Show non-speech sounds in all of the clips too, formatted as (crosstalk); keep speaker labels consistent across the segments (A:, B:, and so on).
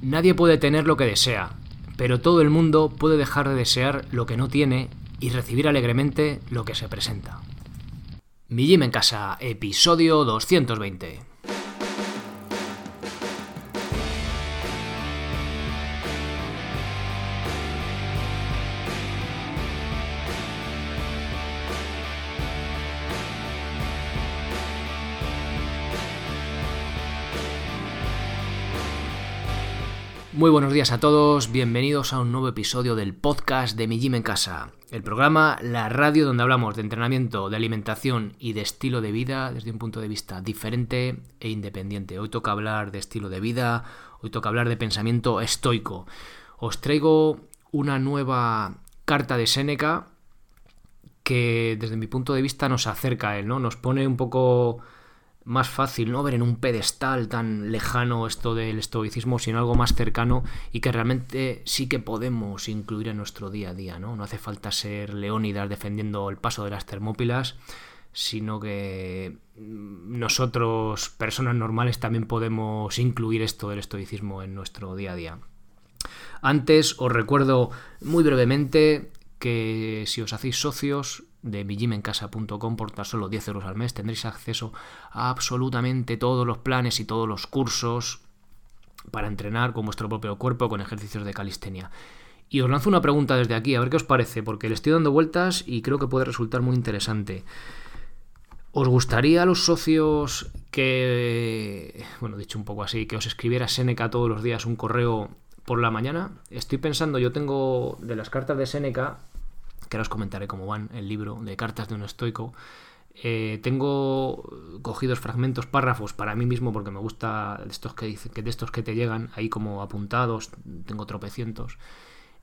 A: Nadie puede tener lo que desea, pero todo el mundo puede dejar de desear lo que no tiene y recibir alegremente lo que se presenta. Mi Gym en Casa, episodio 220. Muy buenos días a todos, bienvenidos a un nuevo episodio del podcast de Mi Gym en Casa, el programa, la radio donde hablamos de entrenamiento, de alimentación y de estilo de vida desde un punto de vista diferente e independiente. Hoy toca hablar de estilo de vida, hoy toca hablar de pensamiento estoico. Os traigo una nueva carta de Séneca que desde mi punto de vista nos acerca a él, ¿no? Nos pone un poco más fácil no ver en un pedestal tan lejano esto del estoicismo, sino algo más cercano y que realmente sí que podemos incluir en nuestro día a día. No, no hace falta ser Leónidas defendiendo el paso de las Termópilas, sino que nosotros, personas normales, también podemos incluir esto del estoicismo en nuestro día a día. Antes os recuerdo muy brevemente que si os hacéis socios de mijimencasa.com por tan solo 10 euros al mes tendréis acceso a absolutamente todos los planes y todos los cursos para entrenar con vuestro propio cuerpo con ejercicios de calistenia. Y os lanzo una pregunta desde aquí, a ver qué os parece, porque le estoy dando vueltas y creo que puede resultar muy interesante. ¿Os gustaría a los socios que, bueno, dicho un poco así, que os escribiera Seneca todos los días un correo por la mañana? Estoy pensando, yo tengo de las cartas de Seneca, que ahora os comentaré cómo van el libro de cartas de un estoico. Eh, tengo cogidos fragmentos, párrafos para mí mismo porque me gusta de estos que, que, de estos que te llegan ahí como apuntados, tengo tropecientos.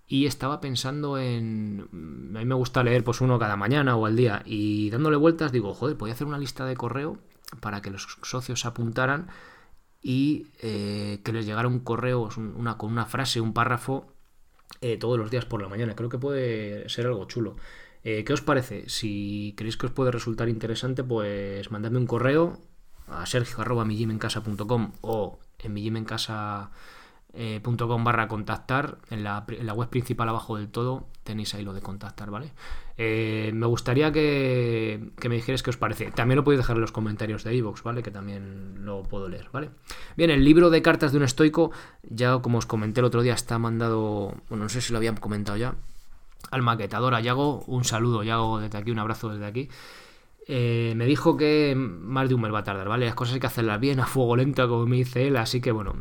A: Y estaba pensando en... A mí me gusta leer pues uno cada mañana o al día y dándole vueltas digo, joder, voy a hacer una lista de correo para que los socios se apuntaran y eh, que les llegara un correo una, con una frase, un párrafo eh, todos los días por la mañana. Creo que puede ser algo chulo. Eh, ¿Qué os parece? Si creéis que os puede resultar interesante, pues mandadme un correo a sergio.migimencasa.com o en migimencasa.com eh, barra contactar. En la, en la, web principal abajo del todo tenéis ahí lo de contactar vale eh, me gustaría que, que, me dijerais qué os parece. También lo podéis dejar en los comentarios de iVoox vale que también lo puedo leer vale bien el libro de cartas de un estoico ya como os comenté el otro día está mandado bueno no sé si lo habían comentado ya al maquetador a un saludo Yago desde aquí un abrazo desde aquí eh, me dijo que más de un mes va a tardar, ¿vale? Las cosas hay que hacerlas bien, a fuego lento, como me dice él, así que bueno,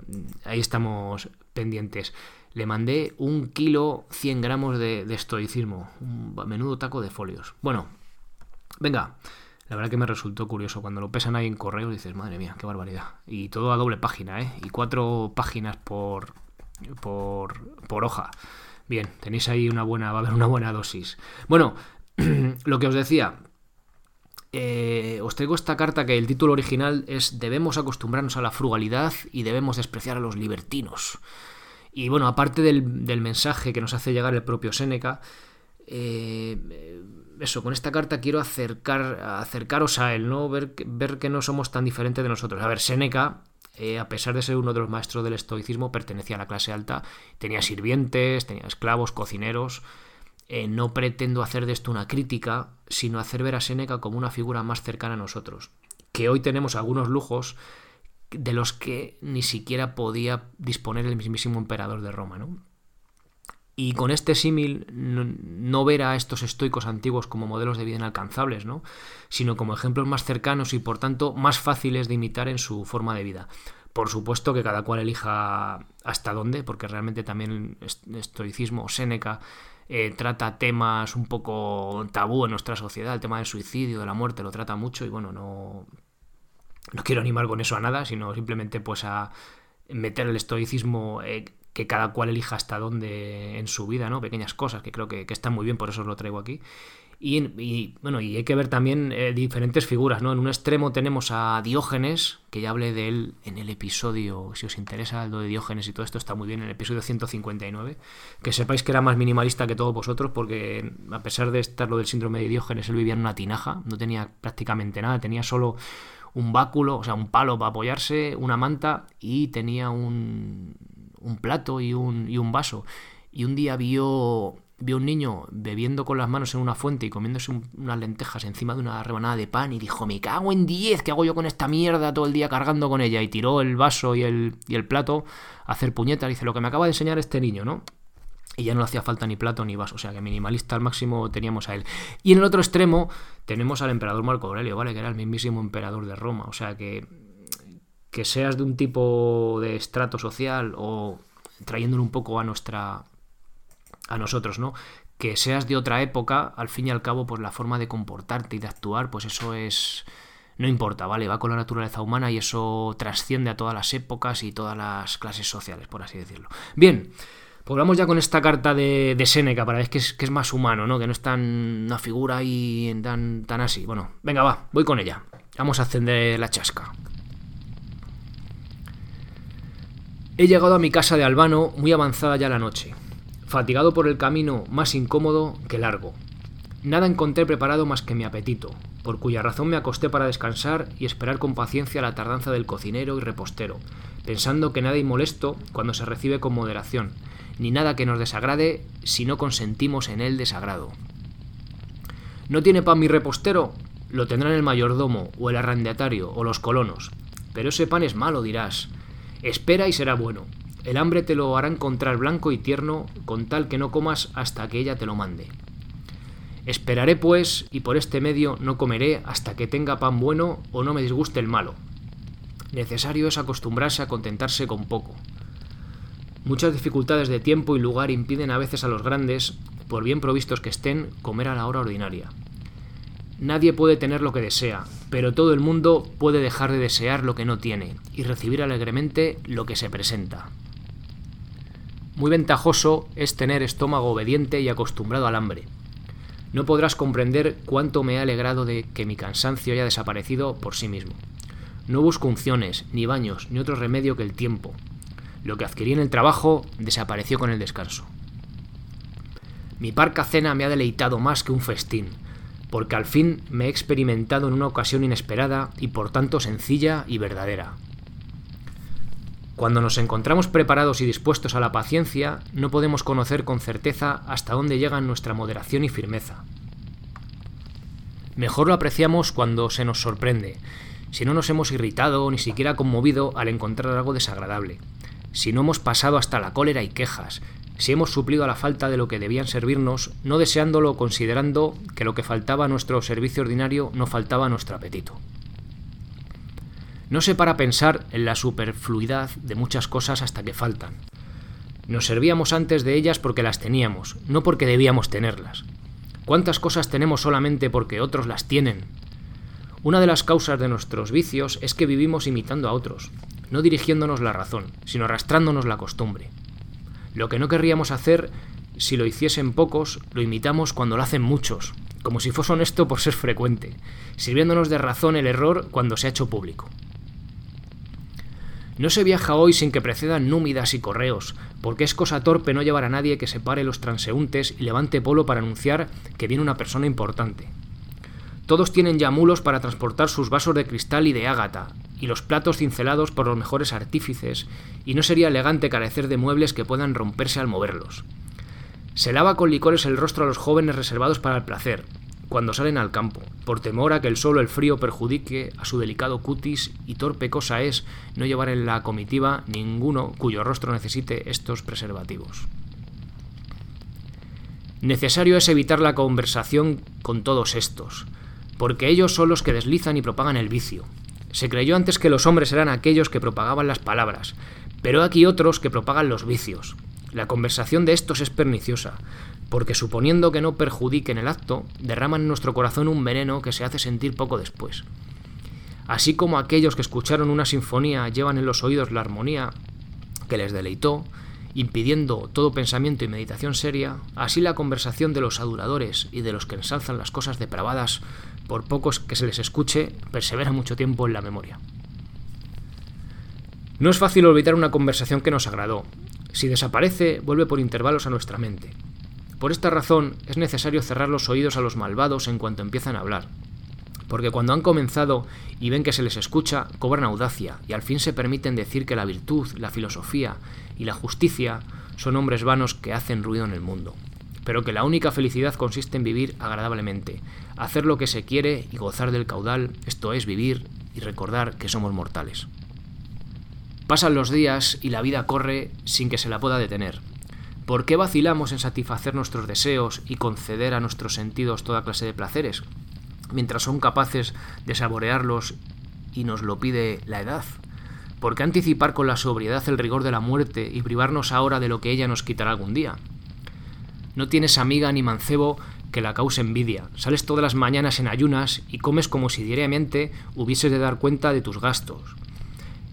A: ahí estamos pendientes. Le mandé un kilo 100 gramos de, estoicismo, un menudo taco de folios. Bueno, venga, la verdad que me resultó curioso. Cuando lo pesan ahí en correo dices, madre mía, qué barbaridad. Y todo a doble página, ¿eh? Y cuatro páginas por, por, por hoja. Bien, tenéis ahí una buena, va a haber una buena dosis. Bueno, (clears throat) lo que os decía, eh, os traigo esta carta que el título original es Debemos acostumbrarnos a la frugalidad y debemos despreciar a los libertinos. Y bueno, aparte del, mensaje que nos hace llegar el propio Séneca, eh, eso, con esta carta quiero acercar, acercaros a él, ¿no? Ver, que no somos tan diferentes de nosotros. A ver, Séneca, eh, a pesar de ser uno de los maestros del estoicismo, pertenecía a la clase alta, tenía sirvientes, tenía esclavos, cocineros, eh, no pretendo hacer de esto una crítica, sino hacer ver a Séneca como una figura más cercana a nosotros, que hoy tenemos algunos lujos de los que ni siquiera podía disponer el mismísimo emperador de Roma, ¿no? Y con este símil no, ver a estos estoicos antiguos como modelos de vida inalcanzables, ¿no? sino como ejemplos más cercanos y por tanto más fáciles de imitar en su forma de vida. Por supuesto que cada cual elija hasta dónde, porque realmente también el estoicismo, Séneca, eh, trata temas un poco tabú en nuestra sociedad, el tema del suicidio, de la muerte, lo trata mucho y bueno, no, no quiero animar con eso a nada, sino simplemente pues a meter el estoicismo eh, que cada cual elija hasta dónde en su vida, ¿no? Pequeñas cosas que creo que, que están muy bien, por eso os lo traigo aquí. Y, bueno, y hay que ver también eh, diferentes figuras, ¿no? En un extremo tenemos a Diógenes, que ya hablé de él en el episodio, si os interesa lo de Diógenes y todo esto está muy bien, en el episodio 159, que sepáis que era más minimalista que todos vosotros, porque a pesar de estar lo del síndrome de Diógenes, él vivía en una tinaja, no tenía prácticamente nada, tenía solo un báculo, o sea, un palo para apoyarse, una manta y tenía un, un plato y un, y un vaso. Y un día vio, vio un niño bebiendo con las manos en una fuente y comiéndose unas lentejas encima de una rebanada de pan y dijo, me cago en 10, ¿qué hago yo con esta mierda todo el día cargando con ella? Y tiró el vaso y el, y el plato a hacer puñetas. Dice, lo que me acaba de enseñar este niño, ¿no? y ya no le hacía falta ni plato ni vaso, o sea que minimalista al máximo teníamos a él. Y en el otro extremo tenemos al emperador Marco Aurelio, ¿vale? Que era el mismísimo emperador de Roma, o sea que que seas de un tipo de estrato social o trayéndolo un poco a nuestra a nosotros, ¿no? Que seas de otra época, al fin y al cabo, pues la forma de comportarte y de actuar, pues eso es no importa, ¿vale? Va con la naturaleza humana y eso trasciende a todas las épocas y todas las clases sociales, por así decirlo. Bien, pues vamos ya con esta carta de, de Séneca para ver que es, que es más humano, ¿no? Que no es tan una figura y tan, tan así. Bueno, venga, va, voy con ella. Vamos a encender la chasca. He llegado a mi casa de Albano muy avanzada ya la noche, fatigado por el camino más incómodo que largo. Nada encontré preparado más que mi apetito, por cuya razón me acosté para descansar y esperar con paciencia la tardanza del cocinero y repostero, pensando que nada molesto cuando se recibe con moderación, ni nada que nos desagrade si no consentimos en el desagrado. ¿No tiene pan mi repostero? Lo tendrán el mayordomo, o el arrendatario, o los colonos. Pero ese pan es malo, dirás. Espera y será bueno. El hambre te lo hará encontrar blanco y tierno, con tal que no comas hasta que ella te lo mande. Esperaré, pues, y por este medio no comeré hasta que tenga pan bueno o no me disguste el malo. Necesario es acostumbrarse a contentarse con poco. Muchas dificultades de tiempo y lugar impiden a veces a los grandes, por bien provistos que estén, comer a la hora ordinaria. Nadie puede tener lo que desea, pero todo el mundo puede dejar de desear lo que no tiene y recibir alegremente lo que se presenta. Muy ventajoso es tener estómago obediente y acostumbrado al hambre. No podrás comprender cuánto me he alegrado de que mi cansancio haya desaparecido por sí mismo. No busco unciones, ni baños, ni otro remedio que el tiempo, lo que adquirí en el trabajo desapareció con el descanso. Mi parca cena me ha deleitado más que un festín, porque al fin me he experimentado en una ocasión inesperada y por tanto sencilla y verdadera. Cuando nos encontramos preparados y dispuestos a la paciencia, no podemos conocer con certeza hasta dónde llegan nuestra moderación y firmeza. Mejor lo apreciamos cuando se nos sorprende, si no nos hemos irritado o ni siquiera conmovido al encontrar algo desagradable, si no hemos pasado hasta la cólera y quejas, si hemos suplido a la falta de lo que debían servirnos, no deseándolo considerando que lo que faltaba a nuestro servicio ordinario no faltaba a nuestro apetito. No se para pensar en la superfluidad de muchas cosas hasta que faltan. Nos servíamos antes de ellas porque las teníamos, no porque debíamos tenerlas. ¿Cuántas cosas tenemos solamente porque otros las tienen? Una de las causas de nuestros vicios es que vivimos imitando a otros, no dirigiéndonos la razón, sino arrastrándonos la costumbre. Lo que no querríamos hacer si lo hiciesen pocos, lo imitamos cuando lo hacen muchos, como si fuese honesto por ser frecuente, sirviéndonos de razón el error cuando se ha hecho público. No se viaja hoy sin que precedan númidas y correos, porque es cosa torpe no llevar a nadie que separe los transeúntes y levante polo para anunciar que viene una persona importante. Todos tienen ya mulos para transportar sus vasos de cristal y de ágata, y los platos cincelados por los mejores artífices, y no sería elegante carecer de muebles que puedan romperse al moverlos. Se lava con licores el rostro a los jóvenes reservados para el placer, cuando salen al campo, por temor a que el sol o el frío perjudique a su delicado cutis, y torpe cosa es no llevar en la comitiva ninguno cuyo rostro necesite estos preservativos. Necesario es evitar la conversación con todos estos, porque ellos son los que deslizan y propagan el vicio. Se creyó antes que los hombres eran aquellos que propagaban las palabras, pero aquí otros que propagan los vicios. La conversación de estos es perniciosa, porque suponiendo que no perjudiquen el acto, derraman en nuestro corazón un veneno que se hace sentir poco después. Así como aquellos que escucharon una sinfonía llevan en los oídos la armonía que les deleitó, impidiendo todo pensamiento y meditación seria, así la conversación de los aduladores y de los que ensalzan las cosas depravadas por pocos que se les escuche, persevera mucho tiempo en la memoria. No es fácil olvidar una conversación que nos agradó. Si desaparece, vuelve por intervalos a nuestra mente. Por esta razón, es necesario cerrar los oídos a los malvados en cuanto empiezan a hablar. Porque cuando han comenzado y ven que se les escucha, cobran audacia y al fin se permiten decir que la virtud, la filosofía y la justicia son hombres vanos que hacen ruido en el mundo. Pero que la única felicidad consiste en vivir agradablemente, hacer lo que se quiere y gozar del caudal, esto es vivir y recordar que somos mortales. Pasan los días y la vida corre sin que se la pueda detener. ¿Por qué vacilamos en satisfacer nuestros deseos y conceder a nuestros sentidos toda clase de placeres? mientras son capaces de saborearlos y nos lo pide la edad? ¿Por qué anticipar con la sobriedad el rigor de la muerte y privarnos ahora de lo que ella nos quitará algún día? No tienes amiga ni mancebo que la cause envidia. Sales todas las mañanas en ayunas y comes como si diariamente hubieses de dar cuenta de tus gastos.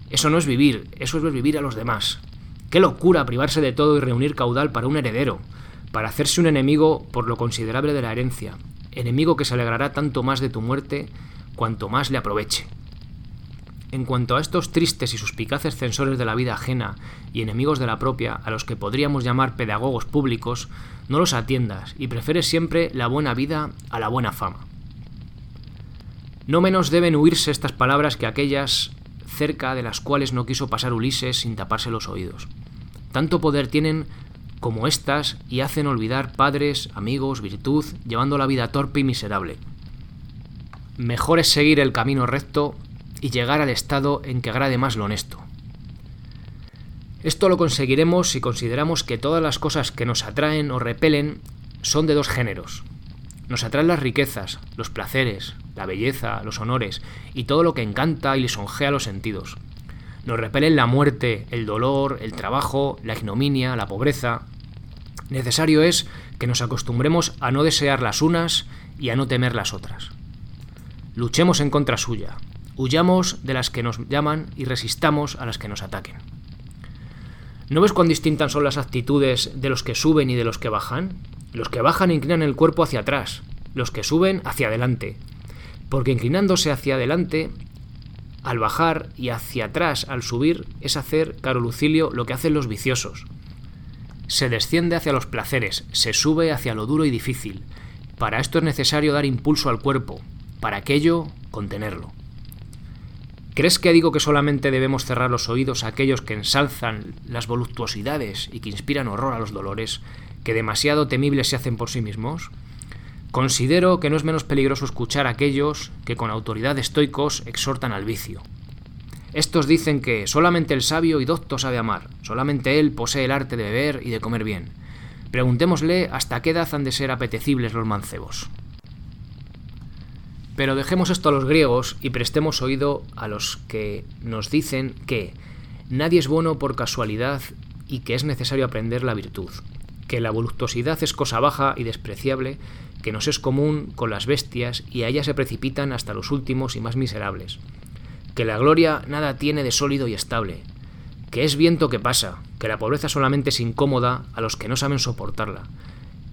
A: Eso no es vivir, eso es vivir a los demás. Qué locura privarse de todo y reunir caudal para un heredero, para hacerse un enemigo por lo considerable de la herencia, enemigo que se alegrará tanto más de tu muerte cuanto más le aproveche. En cuanto a estos tristes y suspicaces censores de la vida ajena y enemigos de la propia, a los que podríamos llamar pedagogos públicos, no los atiendas y prefieres siempre la buena vida a la buena fama. No menos deben huirse estas palabras que aquellas cerca de las cuales no quiso pasar Ulises sin taparse los oídos. Tanto poder tienen como éstas y hacen olvidar padres, amigos, virtud, llevando la vida torpe y miserable. Mejor es seguir el camino recto y llegar al estado en que agrade más lo honesto. Esto lo conseguiremos si consideramos que todas las cosas que nos atraen o repelen son de dos géneros. Nos atraen las riquezas, los placeres, la belleza, los honores y todo lo que encanta y lisonjea los sentidos. Nos repelen la muerte, el dolor, el trabajo, la ignominia, la pobreza. Necesario es que nos acostumbremos a no desear las unas y a no temer las otras. Luchemos en contra suya, huyamos de las que nos llaman y resistamos a las que nos ataquen. ¿No ves cuán distintas son las actitudes de los que suben y de los que bajan? Los que bajan inclinan el cuerpo hacia atrás, los que suben hacia adelante. Porque inclinándose hacia adelante al bajar y hacia atrás al subir es hacer, caro Lucilio, lo que hacen los viciosos. Se desciende hacia los placeres, se sube hacia lo duro y difícil. Para esto es necesario dar impulso al cuerpo, para aquello contenerlo. ¿Crees que digo que solamente debemos cerrar los oídos a aquellos que ensalzan las voluptuosidades y que inspiran horror a los dolores, que demasiado temibles se hacen por sí mismos? Considero que no es menos peligroso escuchar a aquellos que con autoridad estoicos exhortan al vicio. Estos dicen que solamente el sabio y docto sabe amar, solamente él posee el arte de beber y de comer bien. Preguntémosle hasta qué edad han de ser apetecibles los mancebos. Pero dejemos esto a los griegos y prestemos oído a los que nos dicen que nadie es bueno por casualidad y que es necesario aprender la virtud, que la voluptuosidad es cosa baja y despreciable que nos es común con las bestias y a ellas se precipitan hasta los últimos y más miserables. Que la gloria nada tiene de sólido y estable, que es viento que pasa, que la pobreza solamente es incómoda a los que no saben soportarla,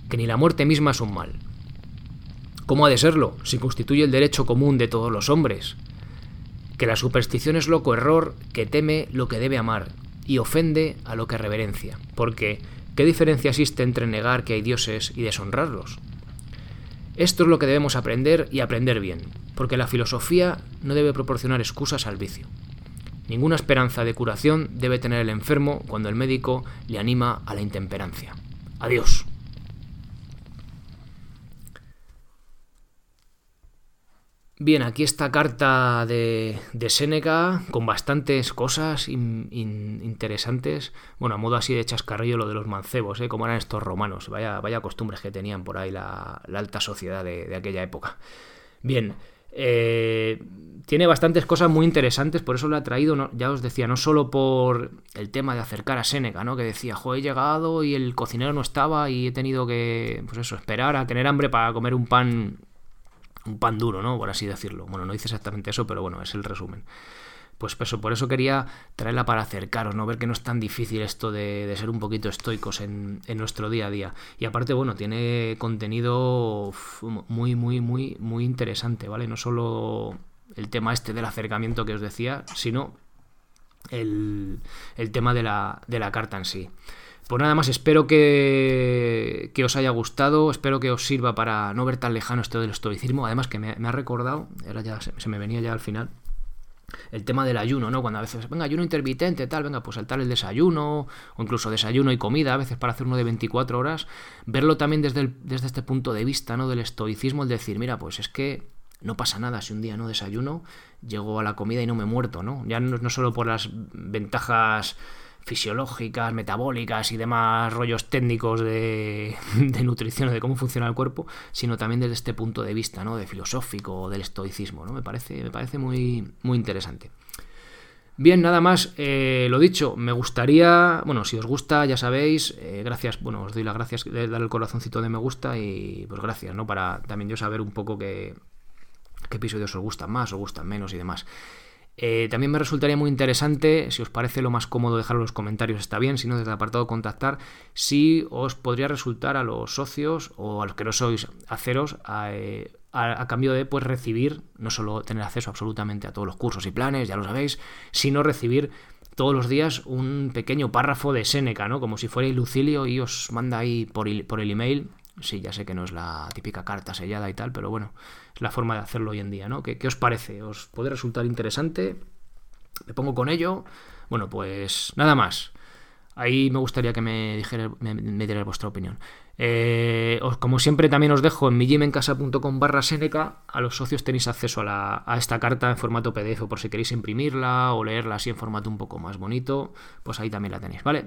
A: que ni la muerte misma es un mal. ¿Cómo ha de serlo si constituye el derecho común de todos los hombres? Que la superstición es loco error que teme lo que debe amar y ofende a lo que reverencia, porque ¿qué diferencia existe entre negar que hay dioses y deshonrarlos? Esto es lo que debemos aprender y aprender bien, porque la filosofía no debe proporcionar excusas al vicio. Ninguna esperanza de curación debe tener el enfermo cuando el médico le anima a la intemperancia. Adiós. Bien, aquí esta carta de, de Séneca con bastantes cosas interesantes. Bueno, a modo así de chascarrillo lo de los mancebos, ¿eh? como eran estos romanos. Vaya, vaya costumbres que tenían por ahí la, alta sociedad de, aquella época. Bien, eh, tiene bastantes cosas muy interesantes, por eso lo ha traído, ya os decía, no solo por el tema de acercar a Séneca, ¿no? que decía, jo, he llegado y el cocinero no estaba y he tenido que, pues eso, esperar a tener hambre para comer un pan un pan duro, ¿no? Por así decirlo. Bueno, no dice exactamente eso, pero bueno, es el resumen. Pues eso, por eso quería traerla para acercaros, ¿no? Ver que no es tan difícil esto de, ser un poquito estoicos en, nuestro día a día. Y aparte, bueno, tiene contenido muy, muy, muy, muy interesante, ¿vale? No solo el tema este del acercamiento que os decía, sino el, el tema de la, de la carta en sí. Pues nada más, espero que, que, os haya gustado, espero que os sirva para no ver tan lejano esto del estoicismo. Además que me, ha recordado, era ya, se, me venía ya al final, el tema del ayuno, ¿no? Cuando a veces, venga, ayuno intermitente, tal, venga, pues saltar el desayuno, o incluso desayuno y comida, a veces para hacer uno de 24 horas, verlo también desde, desde este punto de vista, ¿no? Del estoicismo, el decir, mira, pues es que no pasa nada si un día no desayuno, llego a la comida y no me muerto, ¿no? Ya no, no solo por las ventajas fisiológicas, metabólicas y demás rollos técnicos de, (laughs) nutrición, de cómo funciona el cuerpo, sino también desde este punto de vista, ¿no? De filosófico, del estoicismo, ¿no? Me parece, me parece muy, muy interesante. Bien, nada más, eh, lo dicho, me gustaría, bueno, si os gusta, ya sabéis, eh, gracias, bueno, os doy las gracias de dar el corazoncito de me gusta y pues gracias, ¿no? Para también yo saber un poco qué, qué episodios os gustan más, os gustan menos y demás. Eh, también me resultaría muy interesante, si os parece lo más cómodo dejarlo en los comentarios, está bien, si no, desde el apartado contactar, si os podría resultar a los socios o a los que no sois haceros eh, a, cambio de pues recibir, no solo tener acceso absolutamente a todos los cursos y planes, ya lo sabéis, sino recibir todos los días un pequeño párrafo de Seneca, ¿no? Como si fuera Lucilio y os manda ahí por, por el email Sí, ya sé que no es la típica carta sellada y tal, pero bueno, es la forma de hacerlo hoy en día, ¿no? ¿Qué, os parece? ¿Os puede resultar interesante? ¿Me pongo con ello? Bueno, pues nada más. Ahí me gustaría que me dijerais, me, dierais vuestra opinión. Eh, como siempre, también os dejo en millimencasa.com barra Seneca. A los socios tenéis acceso a, a, esta carta en formato PDF por si queréis imprimirla o leerla así en formato un poco más bonito. Pues ahí también la tenéis, ¿vale?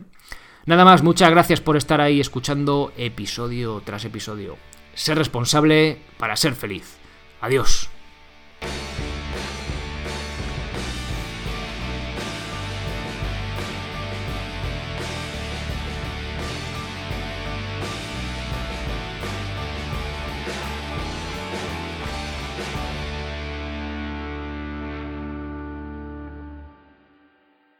A: Nada más, muchas gracias por estar ahí escuchando episodio tras episodio. Ser responsable para ser feliz. Adiós.